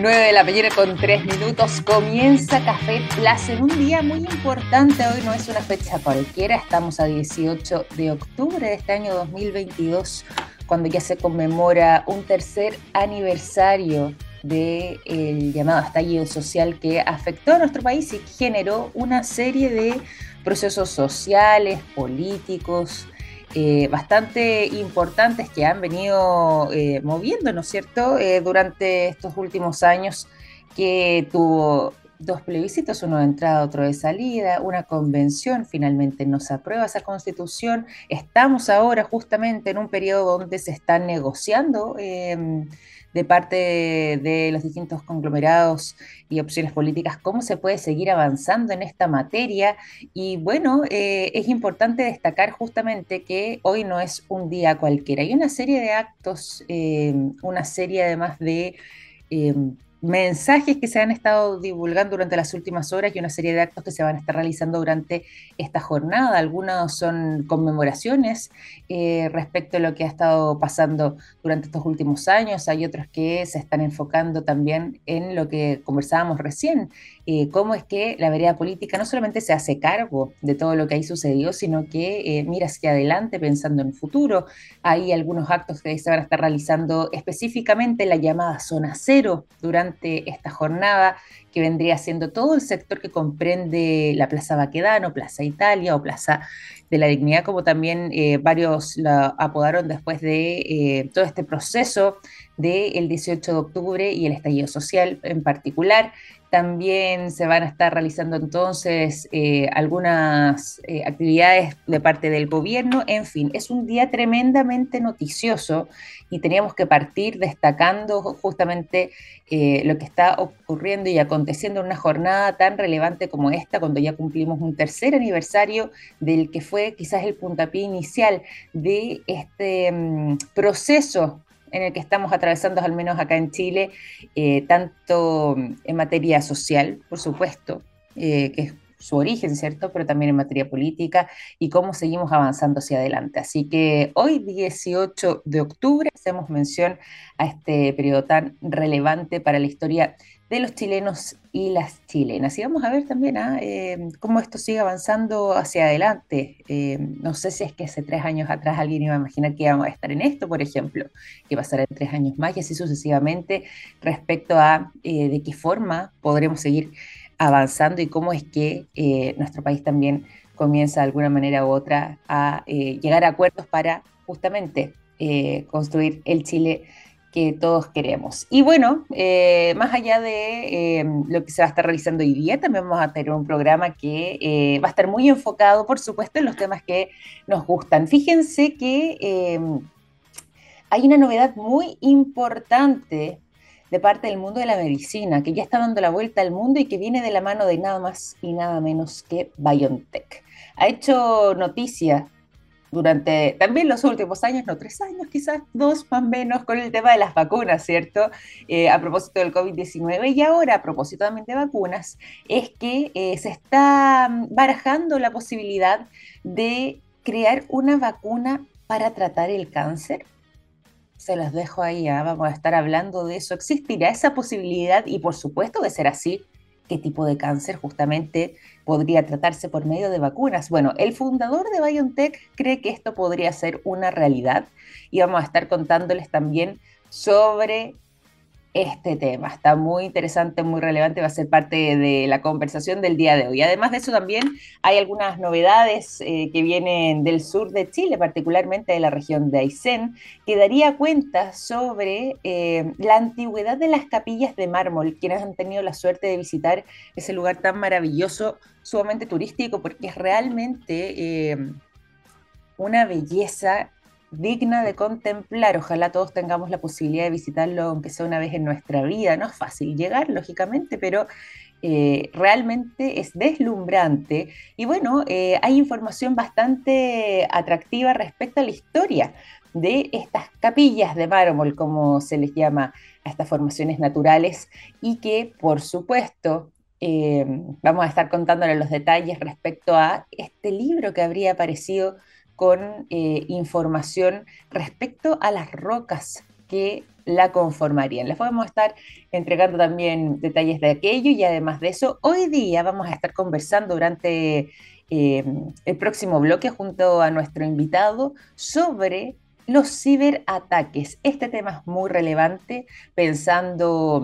9 de la mañana con 3 minutos comienza Café Plaza en un día muy importante. Hoy no es una fecha cualquiera, estamos a 18 de octubre de este año 2022, cuando ya se conmemora un tercer aniversario del llamado estallido social que afectó a nuestro país y generó una serie de procesos sociales, políticos, eh, bastante importantes que han venido eh, moviendo, ¿no es cierto?, eh, durante estos últimos años que tuvo dos plebiscitos, uno de entrada, otro de salida, una convención, finalmente no se aprueba esa constitución. Estamos ahora justamente en un periodo donde se están negociando em, de parte de, los distintos conglomerados y opciones políticas cómo se puede seguir avanzando en esta materia. Y bueno, eh, es importante destacar justamente que hoy no es un día cualquiera. Hay una serie de actos, em, una serie además de em, mensajes que se han estado divulgando durante las últimas horas y una serie de actos que se van a estar realizando durante esta jornada. Algunos son conmemoraciones eh, respecto a lo que ha estado pasando durante estos últimos años. Hay otros que se están enfocando también en lo que conversábamos recién, eh, cómo es que la vereda política no solamente se hace cargo de todo lo que ahí sucedió, sino que eh, mira hacia adelante pensando en futuro. Hay algunos actos que se van a estar realizando específicamente en la llamada zona cero durante esta jornada, que vendría siendo todo el sector que comprende la Plaza Baquedano, Plaza Italia o Plaza de la Dignidad, como también eh, varios la apodaron después de todo este proceso del 18 de octubre y el estallido social en particular. También se van a estar realizando entonces eh, algunas eh, actividades de parte del gobierno. En fin, es un día tremendamente noticioso y teníamos que partir destacando justamente eh, lo que está ocurriendo y aconteciendo en una jornada tan relevante como esta, cuando ya cumplimos un tercer aniversario del que fue quizás el puntapié inicial de este mm, proceso en el que estamos atravesando, al menos acá en Chile, eh, tanto en materia social, por supuesto, eh, que es su origen, ¿cierto? Pero también en materia política y cómo seguimos avanzando hacia adelante. Así que hoy, 18 de octubre, hacemos mención a este periodo tan relevante para la historia de los chilenos y las chilenas. Y vamos a ver también ¿ah? eh, cómo esto sigue avanzando hacia adelante. Eh, no sé si es que hace tres años atrás alguien iba a imaginar que íbamos a estar en esto, por ejemplo, que pasará tres años más y así sucesivamente respecto a eh, de qué forma podremos seguir avanzando y cómo es que nuestro país también comienza de alguna manera u otra a llegar a acuerdos para justamente construir el Chile que todos queremos. Y bueno, eh, más allá de eh, lo que se va a estar realizando hoy día, también vamos a tener un programa que eh, va a estar muy enfocado, por supuesto, en los temas que nos gustan. Fíjense que hay una novedad muy importante de parte del mundo de la medicina, que ya está dando la vuelta al mundo y que viene de la mano de nada más y nada menos que BioNTech. Ha hecho noticia durante también los últimos años, no tres años, quizás dos más o menos, con el tema de las vacunas, ¿cierto? Eh, a propósito del COVID-19 y ahora a propósito también de vacunas, es que eh, se está mm, barajando la posibilidad de crear una vacuna para tratar el cáncer. Se los dejo ahí, ¿ah? vamos a estar hablando de eso. ¿Existirá esa posibilidad? Y por supuesto de ser así, qué tipo de cáncer justamente podría tratarse por medio de vacunas. Bueno, el fundador de BioNTech cree que esto podría ser una realidad y vamos a estar contándoles también sobre este tema. Está muy interesante, muy relevante, va a ser parte de la conversación del día de hoy. Además de eso, también hay algunas novedades eh, que vienen del sur de Chile, particularmente de la región de Aysén, que daría cuenta sobre eh, la antigüedad de las capillas de mármol, quienes han tenido la suerte de visitar ese lugar tan maravilloso, sumamente turístico, porque es realmente eh, una belleza digna de contemplar. Ojalá todos tengamos la posibilidad de visitarlo, aunque sea una vez en nuestra vida. No es fácil llegar, lógicamente, pero eh, realmente es deslumbrante. Y bueno, eh, hay información bastante atractiva respecto a la historia de estas capillas de mármol, como se les llama a estas formaciones naturales, y que, por supuesto, eh, vamos a estar contándole los detalles respecto a este libro que habría aparecido con eh, información respecto a las rocas que la conformarían. Les podemos estar entregando también detalles de aquello y además de eso, hoy día vamos a estar conversando durante eh, el próximo bloque junto a nuestro invitado sobre los ciberataques. Este tema es muy relevante pensando,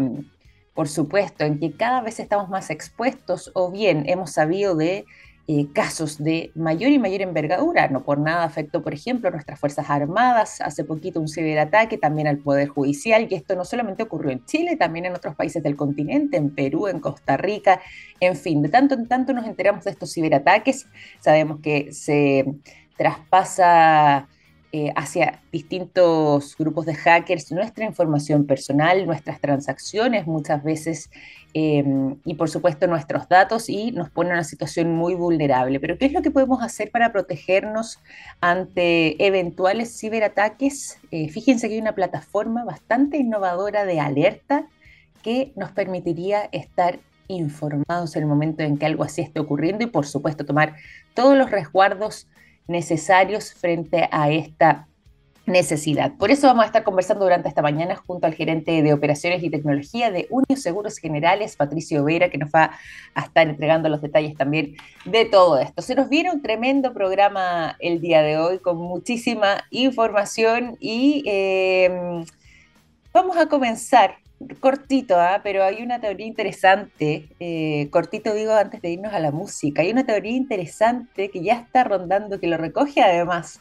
por supuesto, en que cada vez estamos más expuestos o bien hemos sabido de eh, casos de mayor y mayor envergadura. No por nada afectó, por ejemplo, nuestras Fuerzas Armadas, hace poquito un ciberataque también al Poder Judicial, y esto no solamente ocurrió en Chile, también en otros países del continente, en Perú, en Costa Rica, en fin, de tanto en tanto nos enteramos de estos ciberataques, sabemos que se traspasa eh, hacia distintos grupos de hackers nuestra información personal, nuestras transacciones muchas veces em, y por supuesto nuestros datos y nos pone en una situación muy vulnerable. Pero ¿qué es lo que podemos hacer para protegernos ante eventuales ciberataques? Eh, fíjense que hay una plataforma bastante innovadora de alerta que nos permitiría estar informados en el momento en que algo así esté ocurriendo y por supuesto tomar todos los resguardos necesarios frente a esta necesidad. Por eso vamos a estar conversando durante esta mañana junto al gerente de operaciones y tecnología de Unio Seguros Generales, Patricio Vera, que nos va a estar entregando los detalles también de todo esto. Se nos viene un tremendo programa el día de hoy con muchísima información y eh, vamos a comenzar cortito, ¿ah? pero hay una teoría interesante, eh, cortito digo antes de irnos a la música, hay una teoría interesante que ya está rondando, que lo recoge además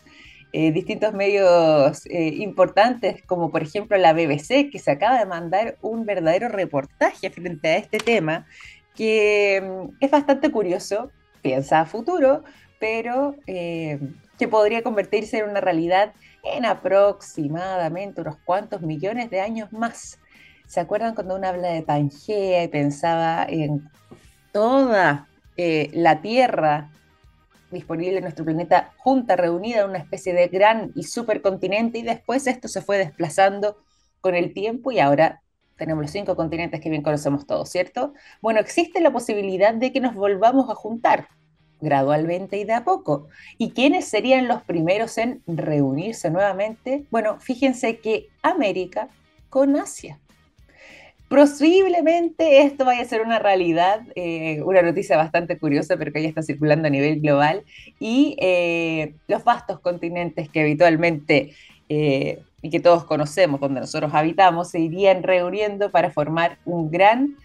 eh, distintos medios eh, importantes, como por ejemplo la BBC, que se acaba de mandar un verdadero reportaje frente a este tema, que mm, es bastante curioso, piensa a futuro, pero que podría convertirse en una realidad en aproximadamente unos cuantos millones de años más. ¿Se acuerdan cuando uno habla de Pangea y pensaba en toda eh, la Tierra disponible en nuestro planeta junta, reunida en una especie de gran y supercontinente y después esto se fue desplazando con el tiempo y ahora tenemos los cinco continentes que bien conocemos todos, ¿cierto? Bueno, existe la posibilidad de que nos volvamos a juntar gradualmente y de a poco. ¿Y quiénes serían los primeros en reunirse nuevamente? Bueno, fíjense que América con Asia. Posiblemente esto vaya a ser una realidad, eh, una noticia bastante curiosa, pero que ya está circulando a nivel global, y eh, los vastos continentes que habitualmente eh, y que todos conocemos, donde nosotros habitamos, se irían reuniendo para formar un gran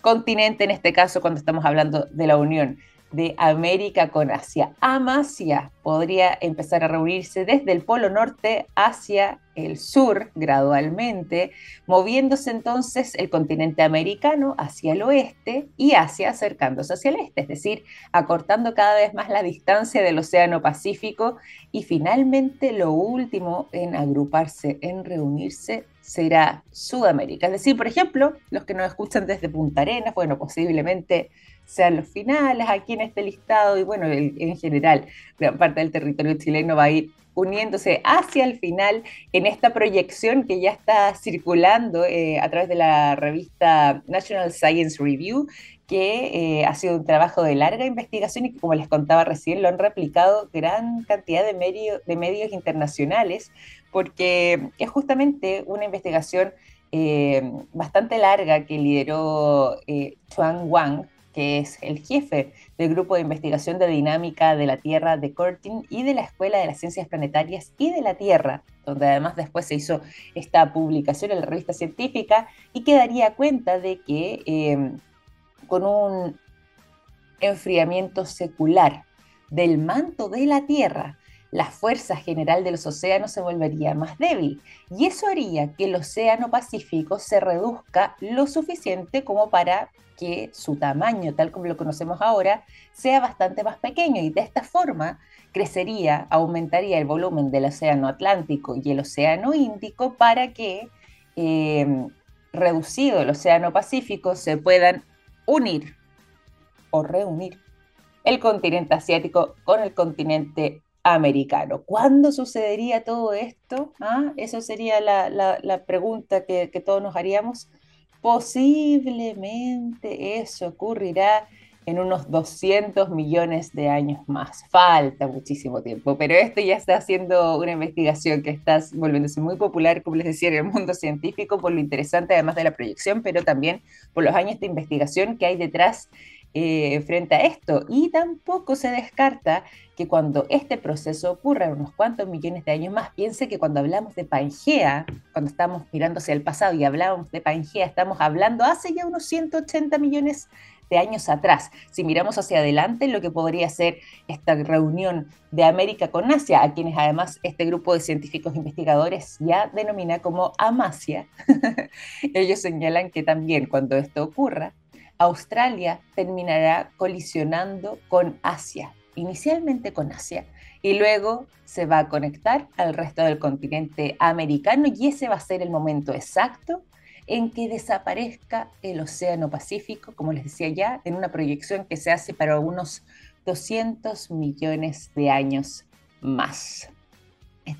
continente, en este caso cuando estamos hablando de la Unión de América con Asia. Amasia podría empezar a reunirse desde el Polo Norte hacia el sur gradualmente, moviéndose entonces el continente americano hacia el oeste y Asia acercándose hacia el este, es decir, acortando cada vez más la distancia del Océano Pacífico y finalmente lo último en agruparse, en reunirse, será Sudamérica. Es decir, por ejemplo, los que nos escuchan desde Punta Arenas, bueno, posiblemente sean los finales aquí en este listado y bueno, en general, gran parte del territorio chileno va a ir uniéndose hacia el final en esta proyección que ya está circulando eh, a través de la revista National Science Review, que eh, ha sido un trabajo de larga investigación y que, como les contaba recién, lo han replicado gran cantidad de, de medios internacionales, porque es justamente una investigación eh, bastante larga que lideró Chuan Wang, que es el jefe del Grupo de Investigación de Dinámica de la Tierra de Curtin y de la Escuela de las Ciencias Planetarias y de la Tierra, donde además después se hizo esta publicación en la revista científica y que daría cuenta de que eh, con un enfriamiento secular del manto de la Tierra, la fuerza general de los océanos se volvería más débil y eso haría que el océano Pacífico se reduzca lo suficiente como para que su tamaño, tal como lo conocemos ahora, sea bastante más pequeño y de esta forma crecería, aumentaría el volumen del océano Atlántico y el océano Índico para que, eh, reducido el océano Pacífico, se puedan unir o reunir el continente asiático con el continente americano. ¿Cuándo sucedería todo esto? ¿Ah? Esa sería la, pregunta que todos nos haríamos Posiblemente eso ocurrirá en unos 200 millones de años más. Falta muchísimo tiempo, pero esto ya está haciendo una investigación que está volviéndose muy popular, como les decía, en el mundo científico, por lo interesante además de la proyección, pero también por los años de investigación que hay detrás eh, frente a esto. Y tampoco se descarta que cuando este proceso ocurra unos cuantos millones de años más, piense que cuando hablamos de Pangea, cuando estamos mirando hacia el pasado y hablamos de Pangea, estamos hablando hace ya unos 180 millones de años atrás. Si miramos hacia adelante, lo que podría ser esta reunión de América con Asia, a quienes además este grupo de científicos investigadores ya denomina como Amasia, ellos señalan que también cuando esto ocurra, Australia terminará colisionando con Asia, inicialmente con Asia, y luego se va a conectar al resto del continente americano y ese va a ser el momento exacto en que desaparezca el Océano Pacífico, como les decía ya, en una proyección que se hace para unos 200 millones de años más.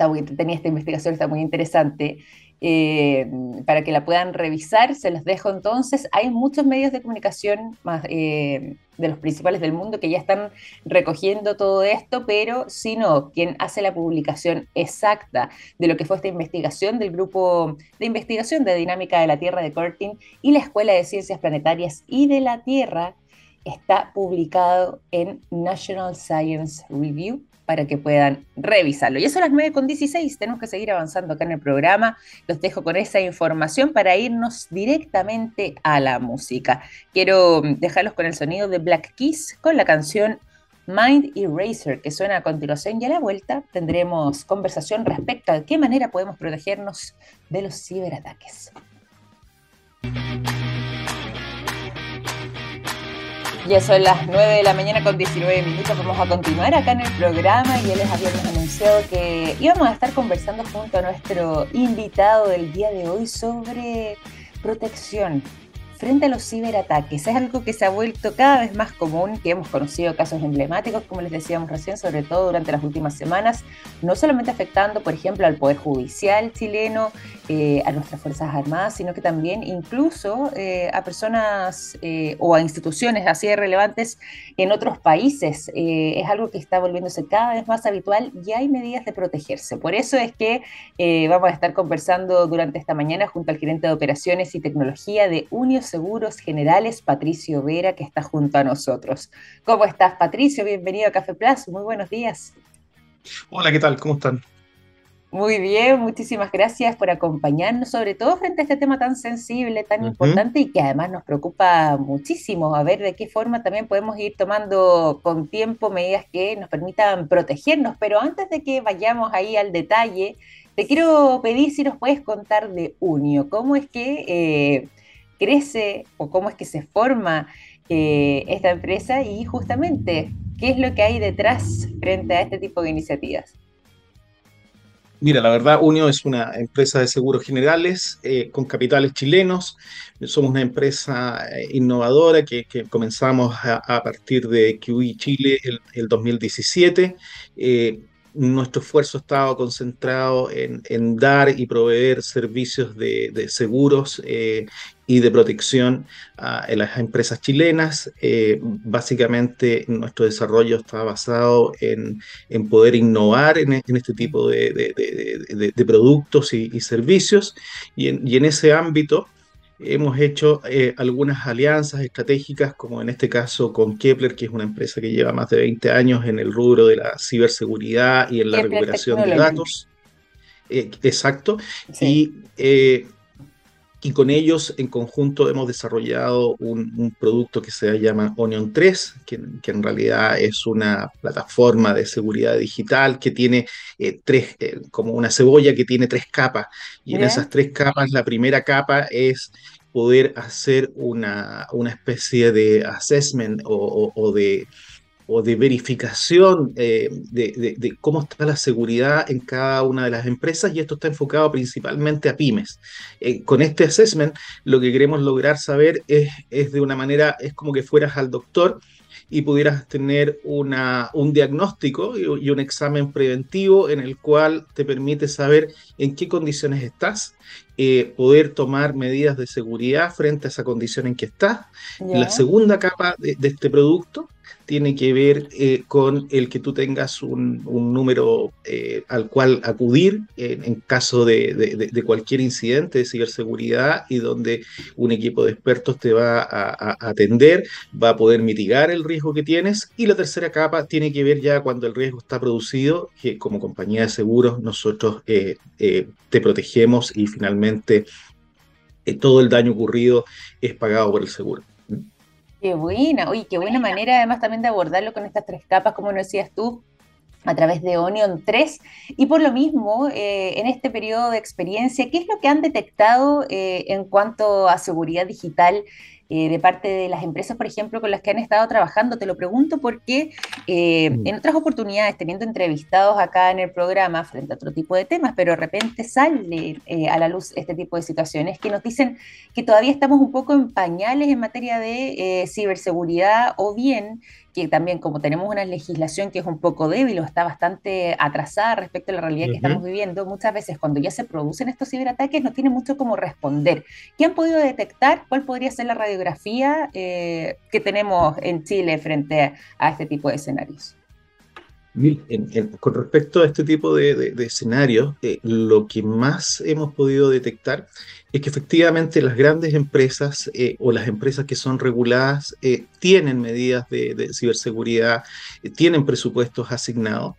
Muy tenía esta investigación, está muy interesante eh, para que la puedan revisar. Se los dejo entonces. Hay muchos medios de comunicación eh, de los principales del mundo que ya están recogiendo todo esto, pero si no, quien hace la publicación exacta de lo que fue esta investigación del grupo de investigación de dinámica de la Tierra de Curtin y la Escuela de Ciencias Planetarias y de la Tierra está publicado en National Science Review para que puedan revisarlo. Y eso a las 9.16, tenemos que seguir avanzando acá en el programa. Los dejo con esa información para irnos directamente a la música. Quiero dejarlos con el sonido de Black Keys con la canción Mind Eraser, que suena a continuación y a la vuelta tendremos conversación respecto a qué manera podemos protegernos de los ciberataques. Ya son las 9 de la mañana con 19 minutos. Vamos a continuar acá en el programa y ya les habíamos anunciado que íbamos a estar conversando junto a nuestro invitado del día de hoy sobre protección frente a los ciberataques. Es algo que se ha vuelto cada vez más común, que hemos conocido casos emblemáticos, como les decíamos recién, sobre todo durante las últimas semanas, no solamente afectando, por ejemplo, al Poder Judicial chileno, eh, a nuestras Fuerzas Armadas, sino que también incluso eh, a personas eh, o a instituciones así de relevantes en otros países. es algo que está volviéndose cada vez más habitual y hay medidas de protegerse. Por eso es que vamos a estar conversando durante esta mañana junto al gerente de operaciones y tecnología de Unios Seguros Generales, Patricio Vera, que está junto a nosotros. ¿Cómo estás, Patricio? Bienvenido a Café Plazo. Muy buenos días. Hola, ¿qué tal? ¿Cómo están? Muy bien, muchísimas gracias por acompañarnos, sobre todo frente a este tema tan sensible, tan importante y que además nos preocupa muchísimo, a ver de qué forma también podemos ir tomando con tiempo medidas que nos permitan protegernos. Pero antes de que vayamos ahí al detalle, te quiero pedir si nos puedes contar de Unio, cómo es que eh, crece o cómo es que se forma eh, esta empresa y justamente qué es lo que hay detrás frente a este tipo de iniciativas. Mira, la verdad, Unio es una empresa de seguros generales eh, con capitales chilenos. Somos una empresa eh, innovadora que, comenzamos a, partir de QI Chile el, el 2017 nuestro esfuerzo estaba concentrado en, dar y proveer servicios de, seguros eh, y de protección a, las empresas chilenas. Eh, básicamente nuestro desarrollo está basado en, poder innovar en, este tipo de, productos y, servicios y en ese ámbito Hemos hecho eh, algunas alianzas estratégicas, como en este caso con Kepler, que es una empresa que lleva más de 20 años en el rubro de la ciberseguridad y en la recuperación de datos. Eh, exacto. Y, eh, y con ellos en conjunto hemos desarrollado un, producto que se llama Onion 3, que, en realidad es una plataforma de seguridad digital que tiene tres, como una cebolla que tiene tres capas. Y en esas tres capas, la primera capa es poder hacer una, especie de assessment o, de, o de verificación eh, de, cómo está la seguridad en cada una de las empresas y esto está enfocado principalmente a pymes. Eh, con este assessment lo que queremos lograr saber es, es de una manera, es como que fueras al doctor y pudieras tener una, un diagnóstico y, un examen preventivo en el cual te permite saber en qué condiciones estás, eh, poder tomar medidas de seguridad frente a esa condición en que estás. La segunda capa de, de este producto tiene que ver eh, con el que tú tengas un, número eh, al cual acudir en, caso de, cualquier incidente de ciberseguridad y donde un equipo de expertos te va a, atender, va a poder mitigar el riesgo que tienes. Y la tercera capa tiene que ver ya cuando el riesgo está producido, que como compañía de seguros nosotros eh, te protegemos y finalmente todo el daño ocurrido es pagado por el seguro. Qué buena, oye, qué buena manera además también de abordarlo con estas tres capas, como nos decías tú, a través de Onion 3. Y por lo mismo, eh, en este periodo de experiencia, ¿qué es lo que han detectado eh, en cuanto a seguridad digital eh, de parte de las empresas, por ejemplo, con las que han estado trabajando? Te lo pregunto porque eh, mm. en otras oportunidades, teniendo entrevistados acá en el programa frente a otro tipo de temas, pero de repente sale eh, a la luz este tipo de situaciones que nos dicen que todavía estamos un poco en pañales en materia de ciberseguridad o bien que también como tenemos una legislación que es un poco débil o está bastante atrasada respecto a la realidad que estamos viviendo, muchas veces cuando ya se producen estos ciberataques no tiene mucho cómo responder. ¿Qué han podido detectar? ¿Cuál podría ser la radiografía eh, que tenemos en Chile frente a este tipo de escenarios? con respecto a este tipo de, escenarios, eh, lo que más hemos podido detectar es que efectivamente las grandes empresas eh, o las empresas que son reguladas eh, tienen medidas de, ciberseguridad, tienen presupuestos asignados,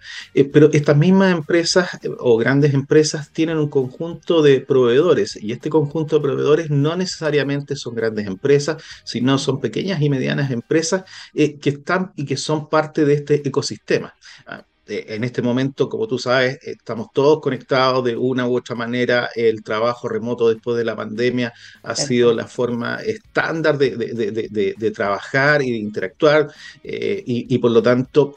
pero estas mismas empresas o grandes empresas tienen un conjunto de proveedores y este conjunto de proveedores no necesariamente son grandes empresas, sino son pequeñas y medianas empresas que están y que son parte de este ecosistema. Ah, eh, en este momento, como tú sabes, estamos todos conectados de una u otra manera. El trabajo remoto después de la pandemia ha sido la forma estándar de, trabajar y de interactuar eh, y, por lo tanto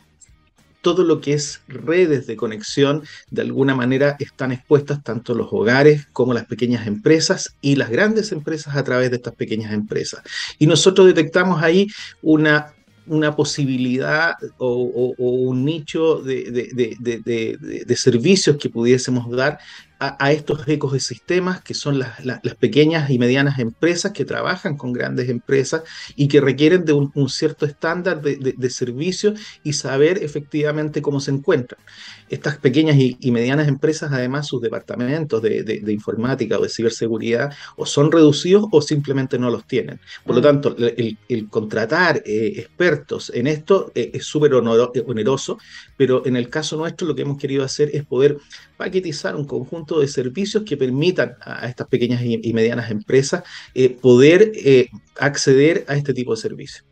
todo lo que es redes de conexión, de alguna manera están expuestas tanto los hogares como las pequeñas empresas y las grandes empresas a través de estas pequeñas empresas. Y nosotros detectamos ahí una una posibilidad o, un nicho de, servicios que pudiésemos dar a, estos ecosistemas que son las, pequeñas y medianas empresas que trabajan con grandes empresas y que requieren de un, cierto estándar de, servicio y saber efectivamente cómo se encuentran. Estas pequeñas y, medianas empresas, además, sus departamentos de, informática o de ciberseguridad o son reducidos o simplemente no los tienen. Por lo tanto, el, contratar eh, expertos en esto eh, es súper oneroso, pero en el caso nuestro lo que hemos querido hacer es poder paquetizar un conjunto de servicios que permitan a estas pequeñas y, medianas empresas eh, poder eh, acceder a este tipo de servicios.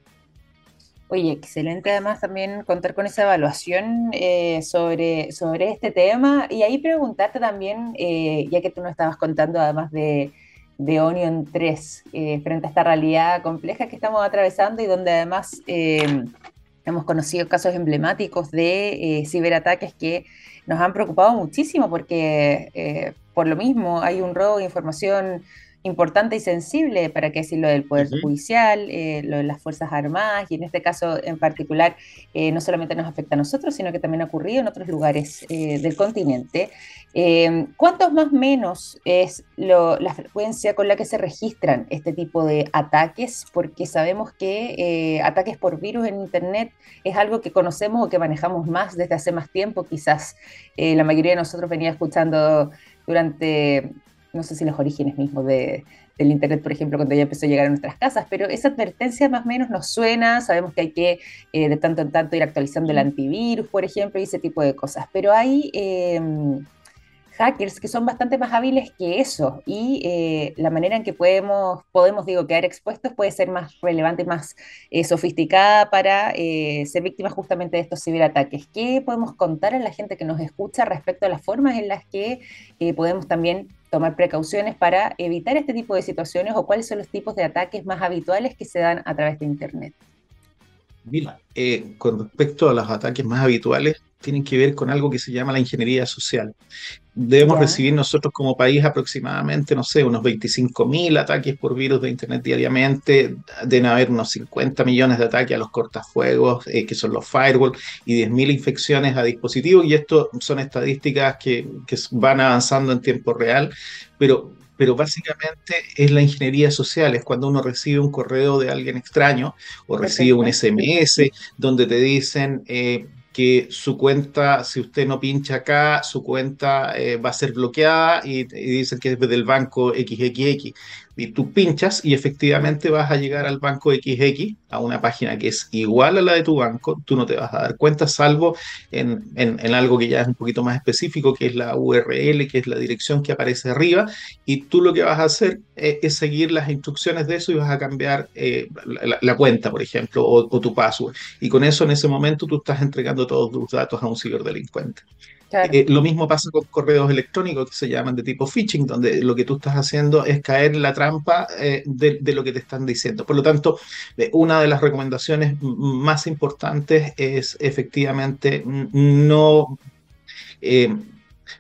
Oye, excelente además también contar con esa evaluación eh, sobre, sobre este tema y ahí preguntarte también, ya que tú nos estabas contando además de, de Onion 3, frente a esta realidad compleja que estamos atravesando y donde además hemos conocido casos emblemáticos de ciberataques que nos han preocupado muchísimo porque eh, por lo mismo hay un robo de información importante y sensible, para qué decir lo del Poder Judicial, eh, lo de las Fuerzas Armadas, y en este caso en particular eh, no solamente nos afecta a nosotros, sino que también ha ocurrido en otros lugares del continente. ¿Cuántos más o menos es la frecuencia con la que se registran este tipo de ataques? Porque sabemos que ataques por virus en Internet es algo que conocemos o que manejamos más desde hace más tiempo, quizás la mayoría de nosotros venía escuchando durante, no sé si los orígenes mismos de, del Internet, por ejemplo, cuando ya empezó a llegar a nuestras casas, pero esa advertencia más o menos nos suena, sabemos que hay que eh, de tanto en tanto ir actualizando el antivirus, por ejemplo, y ese tipo de cosas, pero hay... Em, hackers que son bastante más hábiles que eso y eh, la manera en que podemos, podemos, digo, quedar expuestos puede ser más relevante y más eh, sofisticada para eh, ser víctimas justamente de estos ciberataques. ¿Qué podemos contar a la gente que nos escucha respecto a las formas en las que podemos también tomar precauciones para evitar este tipo de situaciones o cuáles son los tipos de ataques más habituales que se dan a través de Internet? Mira, con respecto a los ataques más habituales, tienen que ver con algo que se llama la ingeniería social. Debemos recibir nosotros como país aproximadamente, no sé, unos 25.000 ataques por virus de Internet diariamente. Deben haber unos 50 millones de ataques a los cortafuegos, eh, que son los firewall, y 10.000 infecciones a dispositivos. Y esto son estadísticas que, que van avanzando en tiempo real, pero pero básicamente es la ingeniería social, es cuando uno recibe un correo de alguien extraño o recibe un SMS donde te dicen eh, que su cuenta, si usted no pincha acá, su cuenta eh, va a ser bloqueada y, y, dicen que es del banco XXX y tú pinchas y efectivamente vas a llegar al banco XX, a una página que es igual a la de tu banco, tú no te vas a dar cuenta, salvo en, en, algo que ya es un poquito más específico, que es la URL, que es la dirección que aparece arriba, y tú lo que vas a hacer es, seguir las instrucciones de eso y vas a cambiar eh, la, cuenta, por ejemplo, o tu password. Y con eso en ese momento tú estás entregando todos tus datos a un ciberdelincuente. Eh, lo mismo pasa con correos electrónicos que se llaman de tipo phishing, donde lo que tú estás haciendo es caer en la trampa eh, de, lo que te están diciendo. Por lo tanto, eh, una de las recomendaciones más importantes es efectivamente no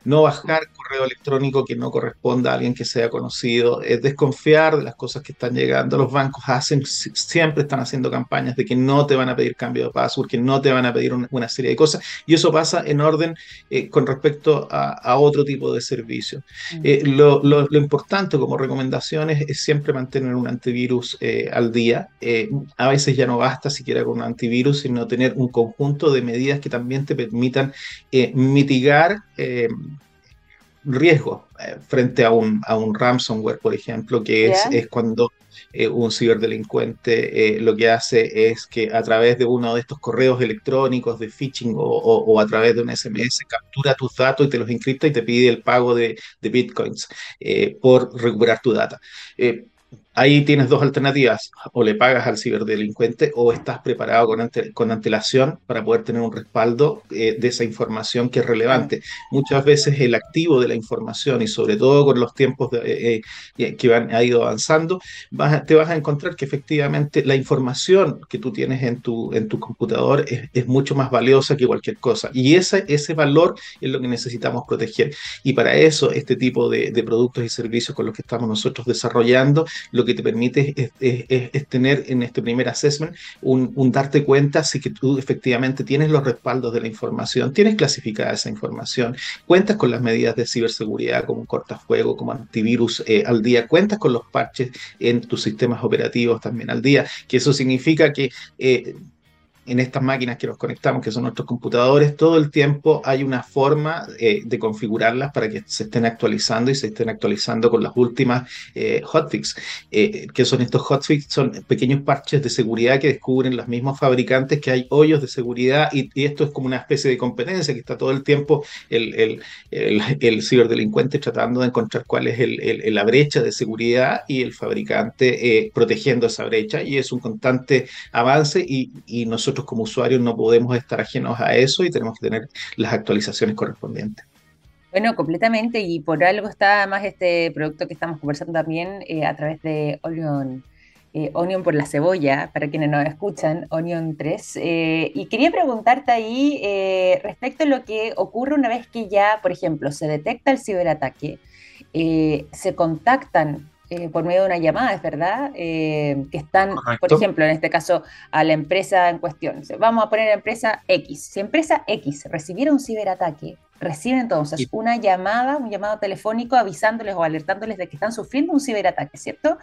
no bajar correo electrónico que no corresponda a alguien que sea conocido, es desconfiar de las cosas que están llegando. Los bancos hacen, siempre están haciendo campañas de que no te van a pedir cambio de password, que no te van a pedir una, serie de cosas, y eso pasa en orden eh, con respecto a, otro tipo de servicio. Mm. Eh, lo, lo, importante como recomendaciones es siempre mantener un antivirus eh, al día. a veces ya no basta siquiera con un antivirus, sino tener un conjunto de medidas que también te permitan mitigar riesgo eh, frente a un, a un ransomware, por ejemplo, que es, es cuando eh, un ciberdelincuente eh, lo que hace es que a través de uno de estos correos electrónicos de phishing o, o, a través de un SMS captura tus datos y te los encripta y te pide el pago de, de bitcoins por recuperar tu data. Ahí tienes dos alternativas, o le pagas al ciberdelincuente o estás preparado con, con antelación para poder tener un respaldo eh, de esa información que es relevante. Muchas veces el activo de la información y sobre todo con los tiempos eh, eh, que van, ha ido avanzando, te vas a encontrar que efectivamente la información que tú tienes en tu, en tu computador es, mucho más valiosa que cualquier cosa. Y ese, ese valor es lo que necesitamos proteger. Y para eso este tipo de, de productos y servicios con los que estamos nosotros desarrollando, lo que te permite es, tener en este primer assessment un, darte cuenta si tú efectivamente tienes los respaldos de la información, tienes clasificada esa información, cuentas con las medidas de ciberseguridad como un cortafuego, como antivirus eh, al día, cuentas con los parches en tus sistemas operativos también al día, que eso significa que eh, en estas máquinas que nos conectamos, que son nuestros computadores, todo el tiempo hay una forma eh, de configurarlas para que se estén actualizando y se estén actualizando con las últimas eh, hotfix. Eh, que son estos hotfix? Son pequeños parches de seguridad que descubren los mismos fabricantes que hay hoyos de seguridad y, esto es como una especie de competencia que está todo el tiempo el, el, el, ciberdelincuente tratando de encontrar cuál es la brecha de seguridad y el fabricante protegiendo esa brecha y es un constante avance y, y nosotros como usuarios no podemos estar ajenos a eso y tenemos que tener las actualizaciones correspondientes. Bueno, completamente, y por algo está más este producto que estamos conversando también eh, a través de Onion, eh, Onion por la cebolla, para quienes nos escuchan, Onion 3. Eh, y quería preguntarte ahí respecto a lo que ocurre una vez que ya, por ejemplo, se detecta el ciberataque, se contactan eh, por medio de una llamada, es verdad, eh, que están, por ejemplo, en este caso, a la empresa en cuestión. Vamos a poner empresa X. Si empresa X recibiera un ciberataque, recibe entonces una llamada, un llamado telefónico avisándoles o alertándoles de que están sufriendo un ciberataque, ¿cierto?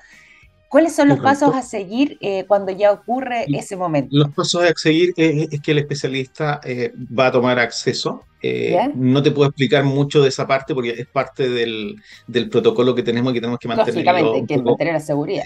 ¿Cuáles son los pasos a seguir eh, cuando ya ocurre ese momento? Los pasos a seguir es, que el especialista eh, va a tomar acceso. Eh, no te puedo explicar mucho de esa parte porque es parte del, del protocolo que tenemos y que tenemos que mantener. Lógicamente, que mantener la seguridad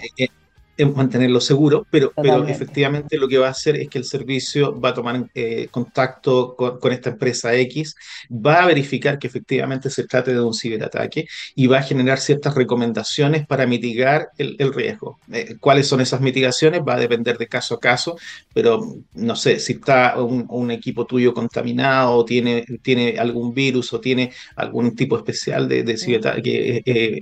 mantenerlo seguro, pero, pero efectivamente lo que va a hacer es que el servicio va a tomar eh, contacto con, esta empresa X, va a verificar que efectivamente se trate de un ciberataque y va a generar ciertas recomendaciones para mitigar el, riesgo. Eh, ¿Cuáles son esas mitigaciones? Va a depender de caso a caso, pero no sé, si está un, equipo tuyo contaminado o tiene, tiene algún virus o tiene algún tipo especial de, de ciberataque. Eh,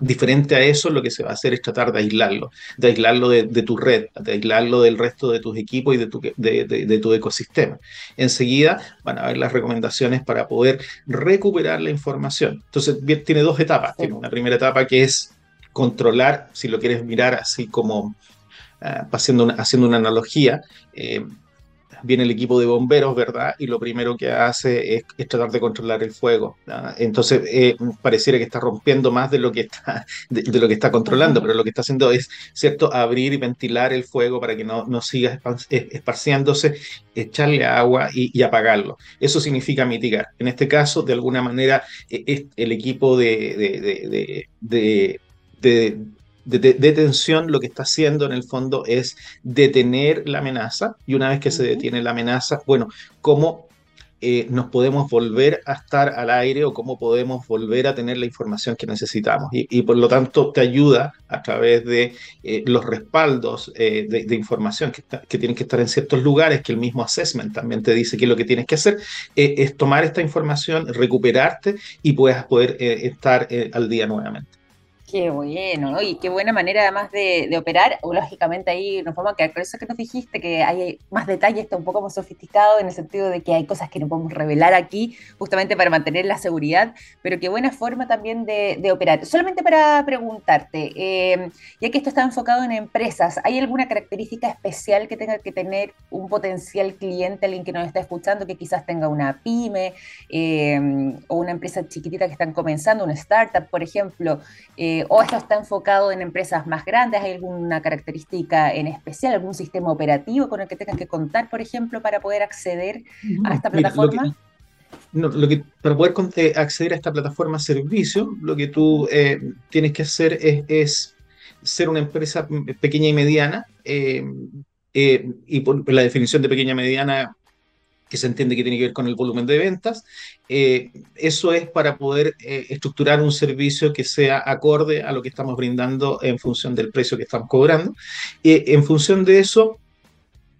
Diferente a eso, lo que se va a hacer es tratar de aislarlo, de aislarlo de, tu red, de aislarlo del resto de tus equipos y de tu, de, tu ecosistema. Enseguida van a ver las recomendaciones para poder recuperar la información. Entonces, tiene dos etapas. Tiene una primera etapa que es controlar, si lo quieres mirar así como ah, haciendo, una, haciendo una analogía, eh, viene el equipo de bomberos, ¿verdad? Y lo primero que hace es, tratar de controlar el fuego. Entonces, eh, pareciera que está rompiendo más de lo que está, de, lo que está controlando, pero lo que está haciendo es, ¿cierto?, abrir y ventilar el fuego para que no, no siga esparciéndose, echarle agua y, apagarlo. Eso significa mitigar. En este caso, de alguna manera, e, el equipo de, de de detención lo que está haciendo en el fondo es detener la amenaza y una vez que se detiene la amenaza, bueno, ¿cómo eh, nos podemos volver a estar al aire o cómo podemos volver a tener la información que necesitamos? Y, por lo tanto te ayuda a través de eh, los respaldos eh, de, información que, que, tienen que estar en ciertos lugares, que el mismo assessment también te dice que lo que tienes que hacer es tomar esta información, recuperarte y puedas poder estar al día nuevamente. Qué bueno, y qué buena manera además de, operar. Lógicamente ahí nos vamos a quedar con eso que nos dijiste, que hay más detalles, está un poco más sofisticado en el sentido de que hay cosas que no podemos revelar aquí justamente para mantener la seguridad, pero qué buena forma también de, operar. Solamente para preguntarte, eh, ya que esto está enfocado en empresas, ¿hay alguna característica especial que tenga que tener un potencial cliente, alguien que nos está escuchando, que quizás tenga una pyme eh, o una empresa chiquitita que están comenzando, una startup, por ejemplo? Eh, o esto está enfocado en empresas más grandes? ¿Hay alguna característica en especial, algún sistema operativo con el que tengas que contar, por ejemplo, para poder acceder a esta plataforma? lo que, para poder eh, acceder a esta plataforma servicio, lo que tú eh, tienes que hacer es, ser una empresa pequeña y mediana. Eh, y por la definición de pequeña y mediana que se entiende que tiene que ver con el volumen de ventas. Eh, eso es para poder eh, estructurar un servicio que sea acorde a lo que estamos brindando en función del precio que estamos cobrando. y en función de eso,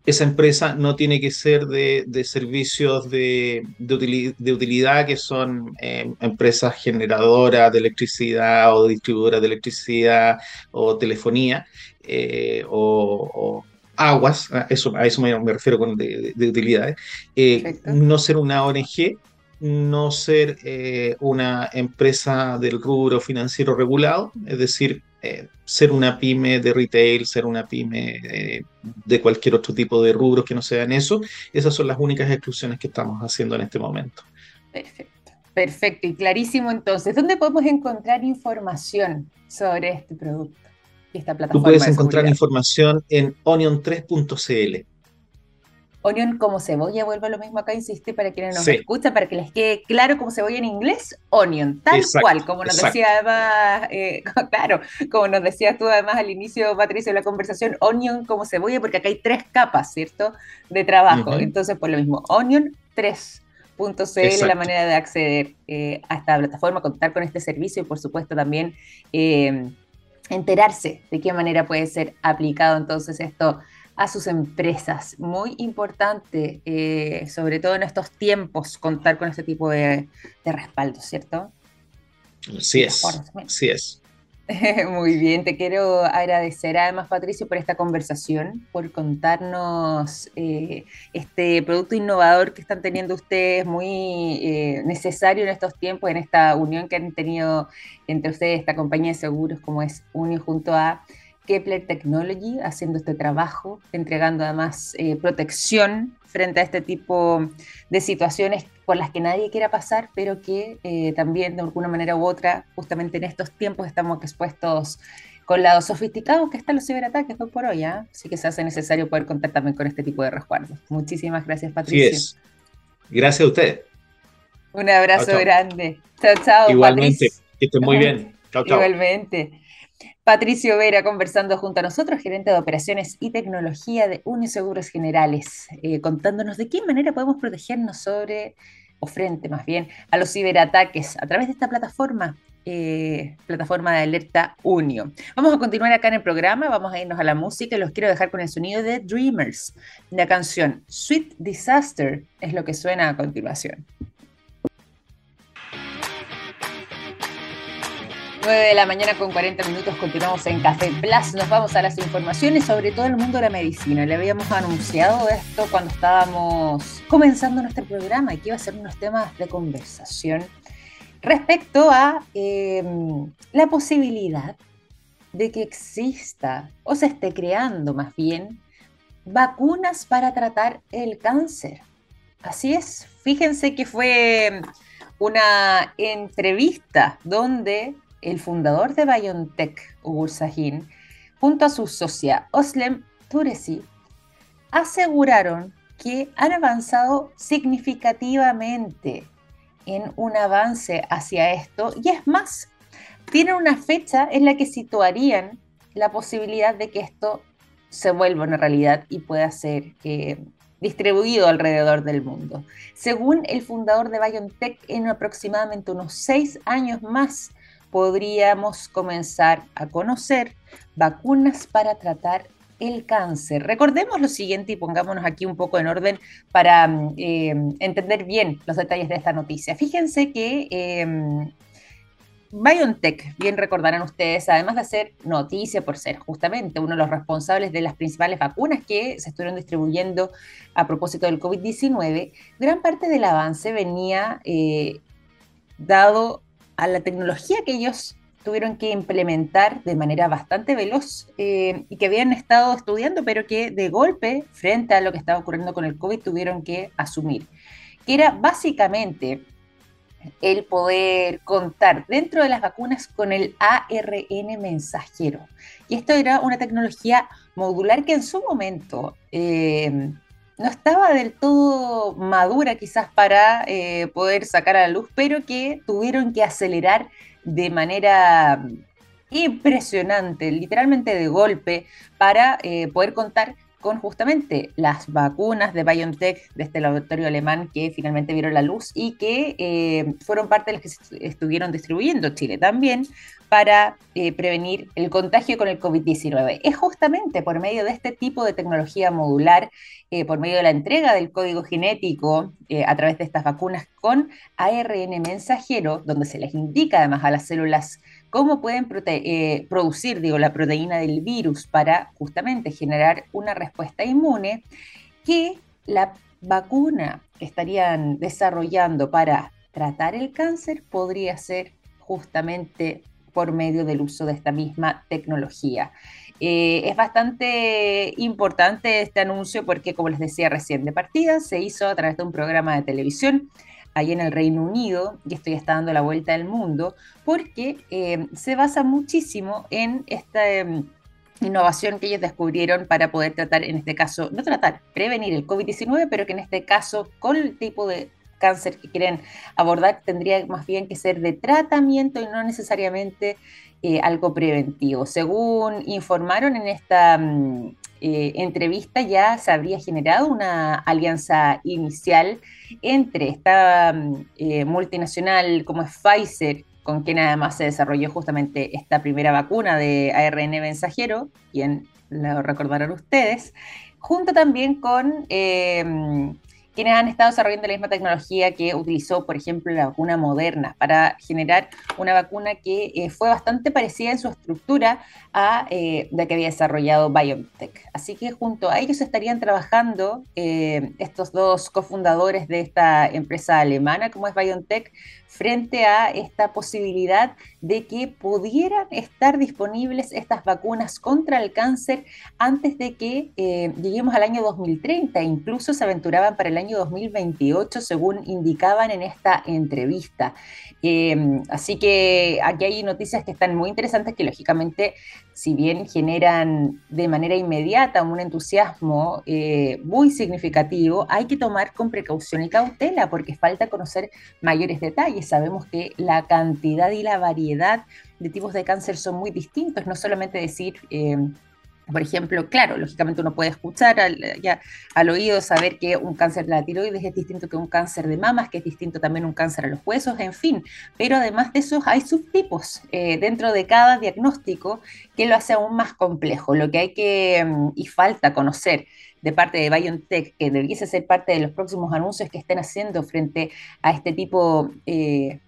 esa empresa no tiene que ser de, servicios de, de, utilidad, que son eh, empresas generadoras de electricidad o distribuidoras de electricidad o telefonía o aguas, a eso, a eso me, refiero con de, utilidades, eh, no ser una ONG, no ser eh, una empresa del rubro financiero regulado, es decir, eh, ser una pyme de retail, ser una pyme de cualquier otro tipo de rubros que no sean eso, esas son las únicas exclusiones que estamos haciendo en este momento. Perfecto, perfecto y clarísimo entonces. ¿Dónde podemos encontrar información sobre este producto? Tú puedes encontrar información en onion3.cl. Onion como cebolla, vuelvo a lo mismo acá, insiste, para quienes nos escuchan, para que les quede claro como cebolla en inglés, onion, tal cual, como nos decía además, eh, claro, como nos decías tú además al inicio, Patricio, de la conversación, onion como cebolla, porque acá hay tres capas, ¿cierto?, de trabajo. Entonces, por lo mismo, onion 3.cl la manera de acceder eh, a esta plataforma, contar con este servicio y por supuesto también eh, enterarse de qué manera puede ser aplicado entonces esto a sus empresas. Muy importante, eh, sobre todo en estos tiempos, contar con este tipo de, de respaldo, ¿cierto? Sí es, sí es. Muy bien, te quiero agradecer además Patricio por esta conversación, por contarnos eh, este producto innovador que están teniendo ustedes, muy eh, necesario en estos tiempos, en esta unión que han tenido entre ustedes, esta compañía de seguros como es Unio junto a Kepler Technology, haciendo este trabajo, entregando además eh, protección frente a este tipo de situaciones por las que nadie quiera pasar, pero que eh, también de alguna manera u otra, justamente en estos tiempos estamos expuestos con lado sofisticado que están los ciberataques hoy por hoy, ¿ah? así que se hace necesario poder contar también con este tipo de resguardos. Muchísimas gracias, Patricia. es. Gracias a usted. Un abrazo grande. Chao, chao. Igualmente, que estén muy bien. Chao, chao. Igualmente. Patricio Vera conversando junto a nosotros, gerente de operaciones y tecnología de Uniseguros Generales, eh, contándonos de qué manera podemos protegernos sobre, o frente más bien, a los ciberataques a través de esta plataforma, eh, plataforma de alerta Unio. Vamos a continuar acá en el programa, vamos a irnos a la música y los quiero dejar con el sonido de Dreamers. La canción Sweet Disaster es lo que suena a continuación. 9 de la mañana con 40 minutos continuamos en Café Plus. Nos vamos a las informaciones sobre todo el mundo de la medicina. Le habíamos anunciado esto cuando estábamos comenzando nuestro programa y que iba a ser unos temas de conversación respecto a em, la posibilidad de que exista o se esté creando más bien vacunas para tratar el cáncer. Así es, fíjense que fue una entrevista donde el fundador de BioNTech, Ugur Sahin, junto a su socia Oslem Turesi, aseguraron que han avanzado significativamente en un avance hacia esto y es más, tienen una fecha en la que situarían la posibilidad de que esto se vuelva una realidad y pueda ser eh, distribuido alrededor del mundo. Según el fundador de BioNTech, en aproximadamente unos seis años más podríamos comenzar a conocer vacunas para tratar el cáncer. Recordemos lo siguiente y pongámonos aquí un poco en orden para mm, em, entender bien los detalles de esta noticia. Fíjense que em, BioNTech, bien recordarán ustedes, además de hacer noticia por ser justamente uno de los responsables de las principales vacunas que se estuvieron distribuyendo a propósito del COVID-19, gran parte del avance venía eh, dado a la tecnología que ellos tuvieron que implementar de manera bastante veloz eh, y que habían estado estudiando, pero que de golpe, frente a lo que estaba ocurriendo con el COVID, tuvieron que asumir, que era básicamente el poder contar dentro de las vacunas con el ARN mensajero. Y esto era una tecnología modular que en su momento eh, no estaba del todo madura quizás para eh, poder sacar a la luz, pero que tuvieron que acelerar de manera impresionante, literalmente de golpe, para eh, poder contar con justamente las vacunas de BioNTech de este laboratorio alemán que finalmente vieron la luz y que eh, fueron parte de las que se estuvieron distribuyendo Chile también para eh, prevenir el contagio con el COVID-19. Es justamente por medio de este tipo de tecnología modular, eh, por medio de la entrega del código genético a través de estas vacunas con ARN mensajero, donde se les indica además a las células cómo pueden eh, producir digo, la proteína del virus para justamente generar una respuesta inmune, que la vacuna que estarían desarrollando para tratar el cáncer podría ser justamente por medio del uso de esta misma tecnología. Eh, es bastante importante este anuncio porque, como les decía recién de partida, se hizo a través de un programa de televisión ahí en el Reino Unido, y esto ya está dando la vuelta al mundo, porque eh, se basa muchísimo en esta em, innovación que ellos descubrieron para poder tratar, en este caso, no tratar, prevenir el COVID-19, pero que en este caso, con el tipo de cáncer que quieren abordar, tendría más bien que ser de tratamiento y no necesariamente eh, algo preventivo. Según informaron en esta mm, eh, entrevista, ya se habría generado una alianza inicial entre esta mm, eh, multinacional como es Pfizer, con quien además se desarrolló justamente esta primera vacuna de ARN mensajero, quien lo recordarán ustedes, junto también con quienes han estado desarrollando la misma tecnología que utilizó, por ejemplo, la vacuna moderna para generar una vacuna que eh, fue bastante parecida en su estructura a eh, la que había desarrollado BioNTech. Así que junto a ellos estarían trabajando eh, estos dos cofundadores de esta empresa alemana como es BioNTech frente a esta posibilidad de que pudieran estar disponibles estas vacunas contra el cáncer antes de que eh, lleguemos al año 2030. Incluso se aventuraban para el año 2028, según indicaban en esta entrevista. Em, así que aquí hay noticias que están muy interesantes que lógicamente, si bien generan de manera inmediata un entusiasmo eh, muy significativo, hay que tomar con precaución y cautela porque falta conocer mayores detalles. Sabemos que la cantidad y la variedad de tipos de cáncer son muy distintos, no solamente decir... Em, por ejemplo, claro, lógicamente uno puede escuchar al oído, saber que un cáncer de la tiroides es distinto que un cáncer de mamas, que es distinto también un cáncer a los huesos, en fin. Pero además de eso hay subtipos eh, dentro de cada diagnóstico que lo hace aún más complejo. Lo que hay que mm, y falta conocer de parte de BioNTech, que debiese ser parte de los próximos anuncios que estén haciendo frente a este tipo eh,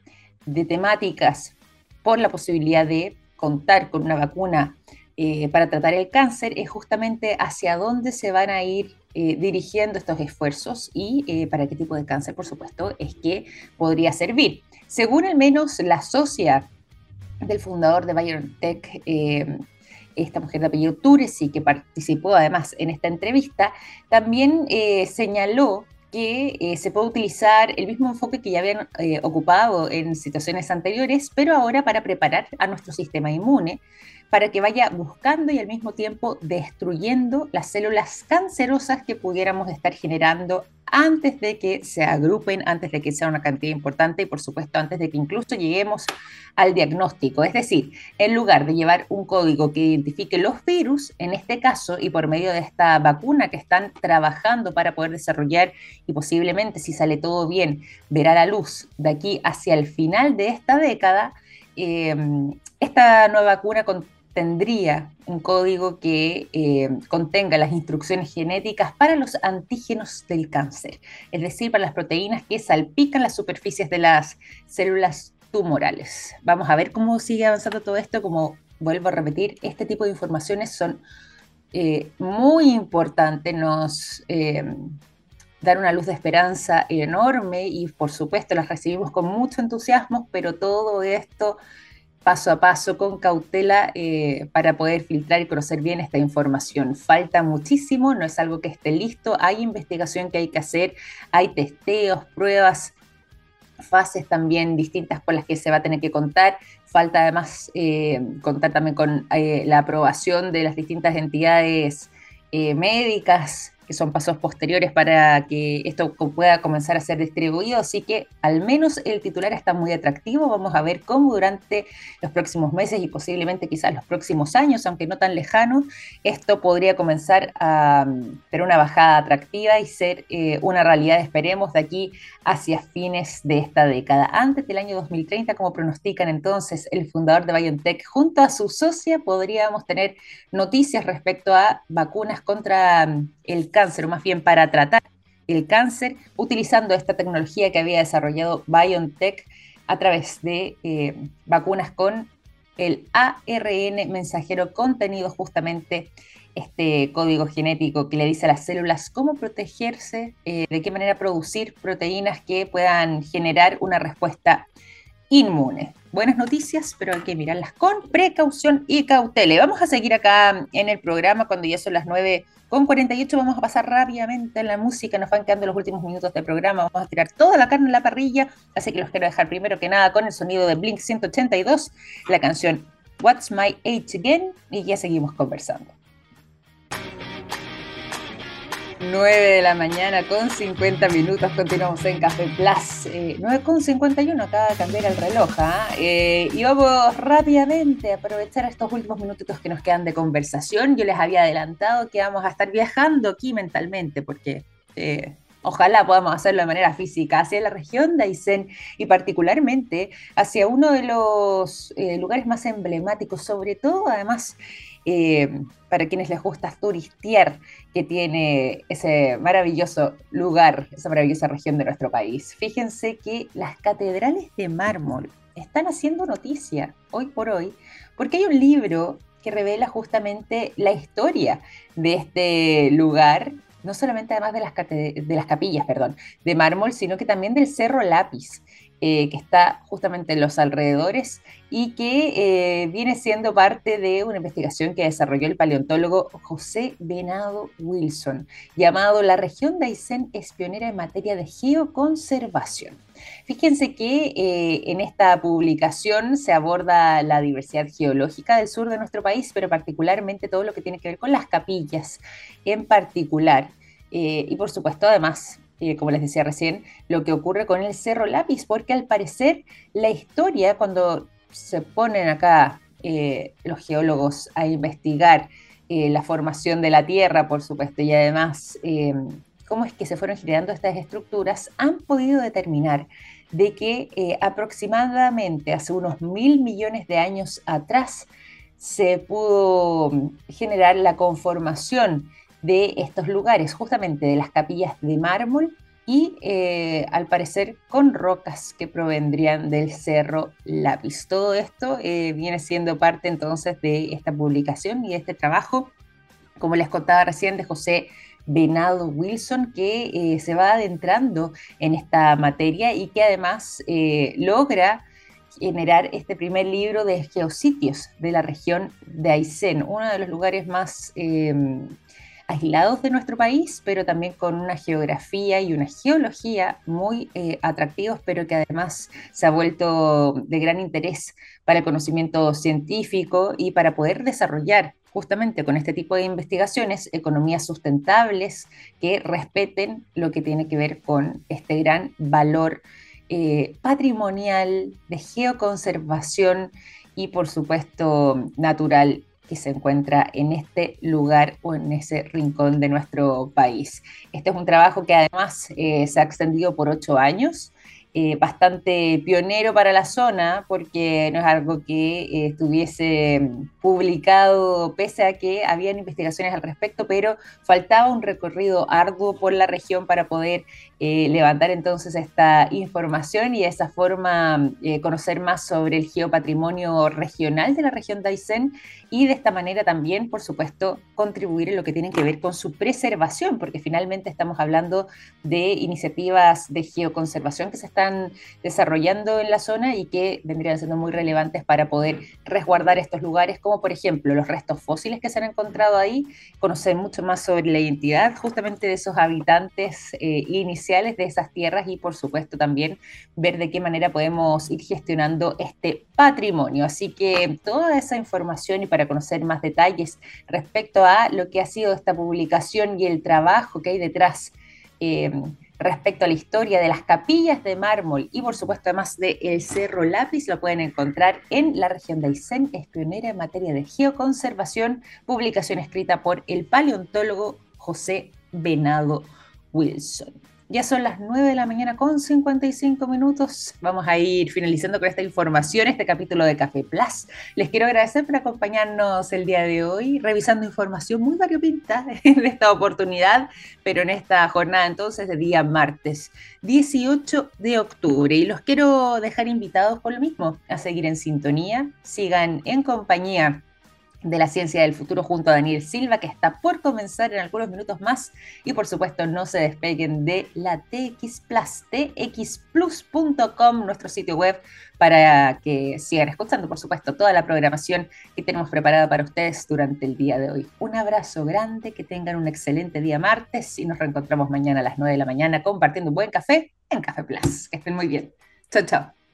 de temáticas por la posibilidad de contar con una vacuna eh, para tratar el cáncer es justamente hacia dónde se van a ir eh, dirigiendo estos esfuerzos y para qué tipo de cáncer, por supuesto, es que podría servir. Según al menos la socia del fundador de BioNTech, esta mujer de apellido Turesi, que participó además en esta entrevista, también señaló que se puede utilizar el mismo enfoque que ya habían ocupado en situaciones anteriores, pero ahora para preparar a nuestro sistema inmune para que vaya buscando y al mismo tiempo destruyendo las células cancerosas que pudiéramos estar generando antes de que se agrupen, antes de que sea una cantidad importante y por supuesto antes de que incluso lleguemos al diagnóstico. Es decir, en lugar de llevar un código que identifique los virus, en este caso, y por medio de esta vacuna que están trabajando para poder desarrollar y posiblemente, si sale todo bien, verá la luz de aquí hacia el final de esta década, eh, esta nueva vacuna con tendría un código que eh, contenga las instrucciones genéticas para los antígenos del cáncer, es decir, para las proteínas que salpican las superficies de las células tumorales. Vamos a ver cómo sigue avanzando todo esto, como vuelvo a repetir, este tipo de informaciones son eh, muy importantes, nos eh, dan una luz de esperanza enorme y por supuesto las recibimos con mucho entusiasmo, pero todo esto paso a paso, con cautela, eh, para poder filtrar y conocer bien esta información. Falta muchísimo, no es algo que esté listo, hay investigación que hay que hacer, hay testeos, pruebas, fases también distintas por las que se va a tener que contar. Falta además eh, contar también con eh, la aprobación de las distintas entidades médicas, que son pasos posteriores para que esto pueda comenzar a ser distribuido. Así que al menos el titular está muy atractivo. Vamos a ver cómo durante los próximos meses y posiblemente quizás los próximos años, aunque no tan lejanos, esto podría comenzar a mm, tener una bajada atractiva y ser eh, una realidad, esperemos, de aquí hacia fines de esta década. Antes del año 2030, como pronostican entonces el fundador de BioNTech, junto a su socia, podríamos tener noticias respecto a vacunas contra mm, el cáncer, o más bien para tratar el cáncer, utilizando esta tecnología que había desarrollado BioNTech a través de eh, vacunas con el ARN mensajero contenido justamente este código genético que le dice a las células cómo protegerse, eh, de qué manera producir proteínas que puedan generar una respuesta inmune. Buenas noticias, pero hay que mirarlas con precaución y cautela. vamos a seguir acá en el programa cuando ya son las 9 con 48. Vamos a pasar rápidamente en la música. Nos van quedando los últimos minutos del programa. Vamos a tirar toda la carne en la parrilla. Así que los quiero dejar primero que nada con el sonido de Blink 182, la canción What's My Age Again. Y ya seguimos conversando. 9 de la mañana con 50 minutos, continuamos en Café Plus. Eh, 9 con 51, acaba de cambiar el reloj. ¿ah? Eh, y vamos rápidamente a aprovechar estos últimos minutitos que nos quedan de conversación. Yo les había adelantado que vamos a estar viajando aquí mentalmente, porque eh, ojalá podamos hacerlo de manera física, hacia la región de Aysén y particularmente hacia uno de los eh, lugares más emblemáticos, sobre todo además eh, para quienes les gusta turistear, que tiene ese maravilloso lugar, esa maravillosa región de nuestro país. Fíjense que las catedrales de mármol están haciendo noticia hoy por hoy, porque hay un libro que revela justamente la historia de este lugar, no solamente además de las, de las capillas, perdón, de mármol, sino que también del Cerro Lápiz. Eh, que está justamente en los alrededores y que eh, viene siendo parte de una investigación que desarrolló el paleontólogo José Venado Wilson, llamado La región de Aysén es pionera en materia de geoconservación. Fíjense que eh, en esta publicación se aborda la diversidad geológica del sur de nuestro país, pero particularmente todo lo que tiene que ver con las capillas en particular. y por supuesto, además, eh, como les decía recién, lo que ocurre con el Cerro Lápiz, porque al parecer la historia, cuando se ponen acá eh, los geólogos a investigar eh, la formación de la Tierra, por supuesto, y además cómo es que se fueron generando estas estructuras, han podido determinar de que aproximadamente hace unos mil millones de años atrás se pudo generar la conformación de estos lugares, justamente de las capillas de mármol, y eh, al parecer con rocas que provendrían del Cerro Lápiz. Todo esto eh, viene siendo parte entonces de esta publicación y de este trabajo, como les contaba recién, de José Venado Wilson, que eh, se va adentrando en esta materia y que además logra generar este primer libro de geositios de la región de Aysén, uno de los lugares más aislados de nuestro país, pero también con una geografía y una geología muy eh, atractivos, pero que además se ha vuelto de gran interés para el conocimiento científico y para poder desarrollar justamente con este tipo de investigaciones economías sustentables que respeten lo que tiene que ver con este gran valor eh, patrimonial de geoconservación y por supuesto natural que se encuentra en este lugar o en ese rincón de nuestro país. Este es un trabajo que además eh, se ha extendido por ocho años eh, bastante pionero para la zona, porque no es algo que eh, estuviese publicado, pese a que habían investigaciones al respecto, pero faltaba un recorrido arduo por la región para poder eh, levantar entonces esta información y de esa forma conocer más sobre el geopatrimonio regional de la región de Aysén y de esta manera también, por supuesto, contribuir en lo que tiene que ver con su preservación, porque finalmente estamos hablando de iniciativas de geoconservación que se están desarrollando en la zona y que vendrían siendo muy relevantes para poder resguardar estos lugares, como por ejemplo los restos fósiles que se han encontrado ahí, conocer mucho más sobre la identidad justamente de esos habitantes eh, iniciales de esas tierras y por supuesto también ver de qué manera podemos ir gestionando este patrimonio. Así que toda esa información y para conocer más detalles respecto a lo que ha sido esta publicación y el trabajo que hay detrás. Eh, respecto a la historia de las capillas de mármol y por supuesto además de el Cerro Lápiz, lo pueden encontrar en la región de Aysén, es pionera en materia de geoconservación, publicación escrita por el paleontólogo José Venado Wilson. Ya son las 9 de la mañana con 55 minutos. Vamos a ir finalizando con esta información, este capítulo de Café Plus. Les quiero agradecer por acompañarnos el día de hoy, revisando información muy variopinta de esta oportunidad, pero en esta jornada entonces de día martes 18 de octubre. Y los quiero dejar invitados por lo mismo, a seguir en sintonía, sigan en compañía de la ciencia del futuro junto a Daniel Silva, que está por comenzar en algunos minutos más. Y por supuesto, no se despeguen de la TX Plus, txplus.com, nuestro sitio web, para que sigan escuchando, por supuesto, toda la programación que tenemos preparada para ustedes durante el día de hoy. Un abrazo grande, que tengan un excelente día martes y nos reencontramos mañana a las 9 de la mañana compartiendo un buen café en Café Plus. Que estén muy bien. Chao, chao.